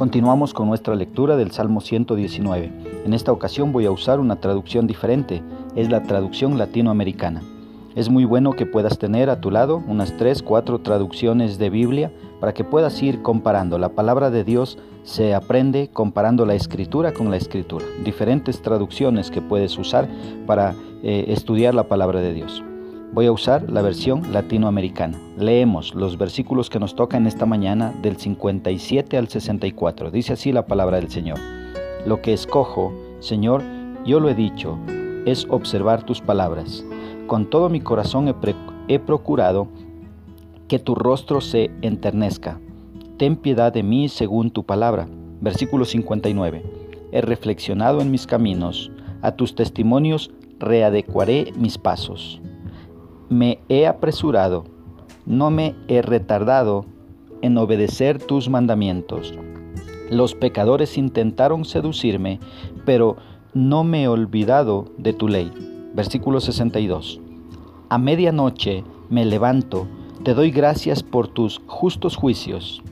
Continuamos con nuestra lectura del Salmo 119. En esta ocasión voy a usar una traducción diferente, es la traducción latinoamericana. Es muy bueno que puedas tener a tu lado unas 3, 4 traducciones de Biblia para que puedas ir comparando. La palabra de Dios se aprende comparando la escritura con la escritura. Diferentes traducciones que puedes usar para eh, estudiar la palabra de Dios. Voy a usar la versión latinoamericana. Leemos los versículos que nos tocan esta mañana del 57 al 64. Dice así la palabra del Señor. Lo que escojo, Señor, yo lo he dicho, es observar tus palabras. Con todo mi corazón he, he procurado que tu rostro se enternezca. Ten piedad de mí según tu palabra. Versículo 59. He reflexionado en mis caminos, a tus testimonios readecuaré mis pasos me he apresurado, no me he retardado en obedecer tus mandamientos. Los pecadores intentaron seducirme, pero no me he olvidado de tu ley. Versículo 62. A medianoche me levanto, te doy gracias por tus justos juicios.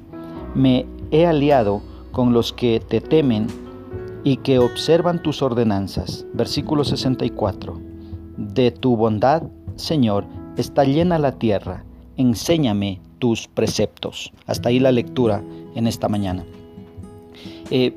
Me he aliado con los que te temen y que observan tus ordenanzas. Versículo 64. De tu bondad Señor, está llena la tierra, enséñame tus preceptos. Hasta ahí la lectura en esta mañana. Eh,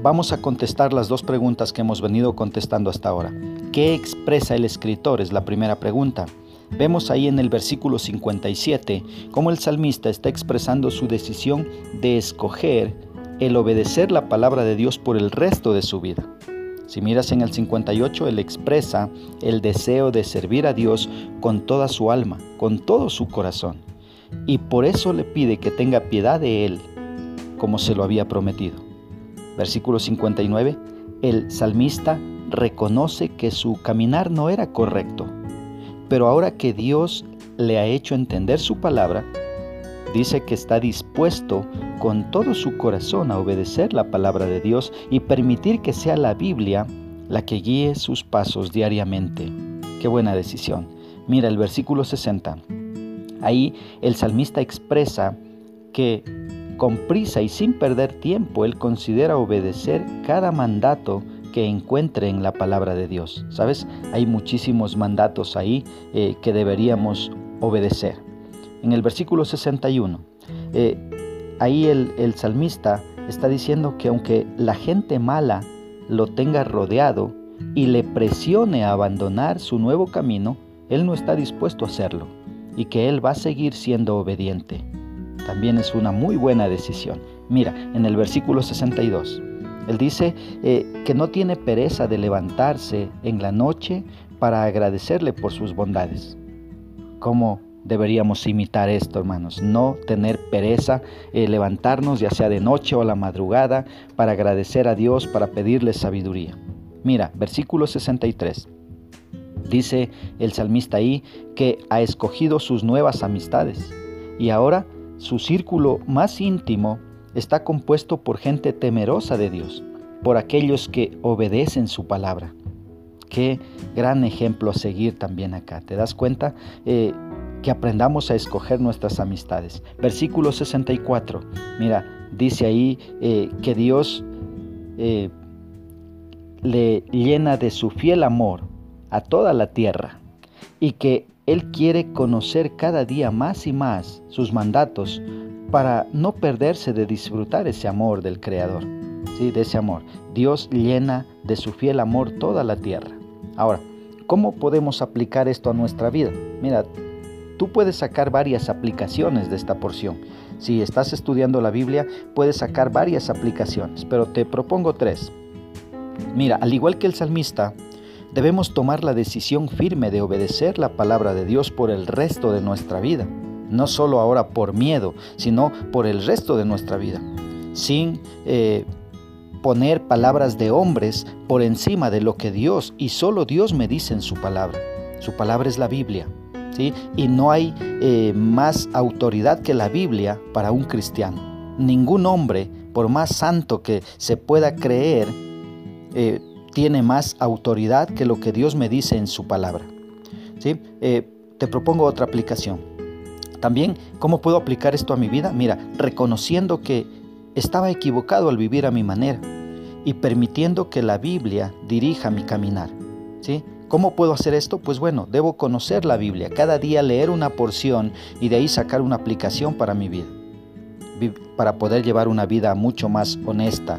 vamos a contestar las dos preguntas que hemos venido contestando hasta ahora. ¿Qué expresa el escritor? Es la primera pregunta. Vemos ahí en el versículo 57 cómo el salmista está expresando su decisión de escoger el obedecer la palabra de Dios por el resto de su vida. Si miras en el 58, él expresa el deseo de servir a Dios con toda su alma, con todo su corazón. Y por eso le pide que tenga piedad de él, como se lo había prometido. Versículo 59, el salmista reconoce que su caminar no era correcto, pero ahora que Dios le ha hecho entender su palabra, dice que está dispuesto con todo su corazón a obedecer la palabra de Dios y permitir que sea la Biblia la que guíe sus pasos diariamente. Qué buena decisión. Mira el versículo 60. Ahí el salmista expresa que con prisa y sin perder tiempo él considera obedecer cada mandato que encuentre en la palabra de Dios. ¿Sabes? Hay muchísimos mandatos ahí eh, que deberíamos obedecer en el versículo 61. Eh, ahí el, salmista está diciendo que aunque la gente mala lo tenga rodeado y le presione a abandonar su nuevo camino, él no está dispuesto a hacerlo y que él va a seguir siendo obediente. También es una muy buena decisión. Mira, en el versículo 62, él dice eh, que no tiene pereza de levantarse en la noche para agradecerle por sus bondades. Como deberíamos imitar esto, hermanos. No tener pereza, eh, levantarnos ya sea de noche o a la madrugada para agradecer a Dios, para pedirle sabiduría. Mira, versículo 63. Dice el salmista ahí que ha escogido sus nuevas amistades y ahora su círculo más íntimo está compuesto por gente temerosa de Dios, por aquellos que obedecen su palabra. Qué gran ejemplo a seguir también acá. ¿Te das cuenta? Eh, que aprendamos a escoger nuestras amistades. Versículo 64, mira, dice ahí eh, que Dios eh, le llena de su fiel amor a toda la tierra y que Él quiere conocer cada día más y más sus mandatos para no perderse de disfrutar ese amor del Creador, ¿sí? de ese amor. Dios llena de su fiel amor toda la tierra. Ahora, ¿cómo podemos aplicar esto a nuestra vida? Mira, Tú puedes sacar varias aplicaciones de esta porción. Si estás estudiando la Biblia, puedes sacar varias aplicaciones, pero te propongo tres. Mira, al igual que el salmista, debemos tomar la decisión firme de obedecer la palabra de Dios por el resto de nuestra vida. No solo ahora por miedo, sino por el resto de nuestra vida. Sin eh, poner palabras de hombres por encima de lo que Dios y solo Dios me dice en su palabra. Su palabra es la Biblia. Y no hay eh, más autoridad que la Biblia para un cristiano. Ningún hombre, por más santo que se pueda creer, eh, tiene más autoridad que lo que Dios me dice en su palabra. Eh, te propongo otra aplicación. También, ¿cómo puedo aplicar esto a mi vida? Mira, reconociendo que estaba equivocado al vivir a mi manera y permitiendo que la Biblia dirija mi caminar. ¿sí? ¿Cómo puedo hacer esto? Pues bueno, debo conocer la Biblia, cada día leer una porción y de ahí sacar una aplicación para mi vida, para poder llevar una vida mucho más honesta.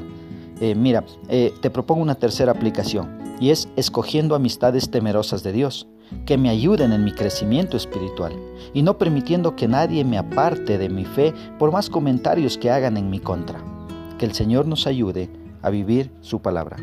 Eh, mira, eh, te propongo una tercera aplicación y es escogiendo amistades temerosas de Dios que me ayuden en mi crecimiento espiritual y no permitiendo que nadie me aparte de mi fe por más comentarios que hagan en mi contra. Que el Señor nos ayude a vivir su palabra.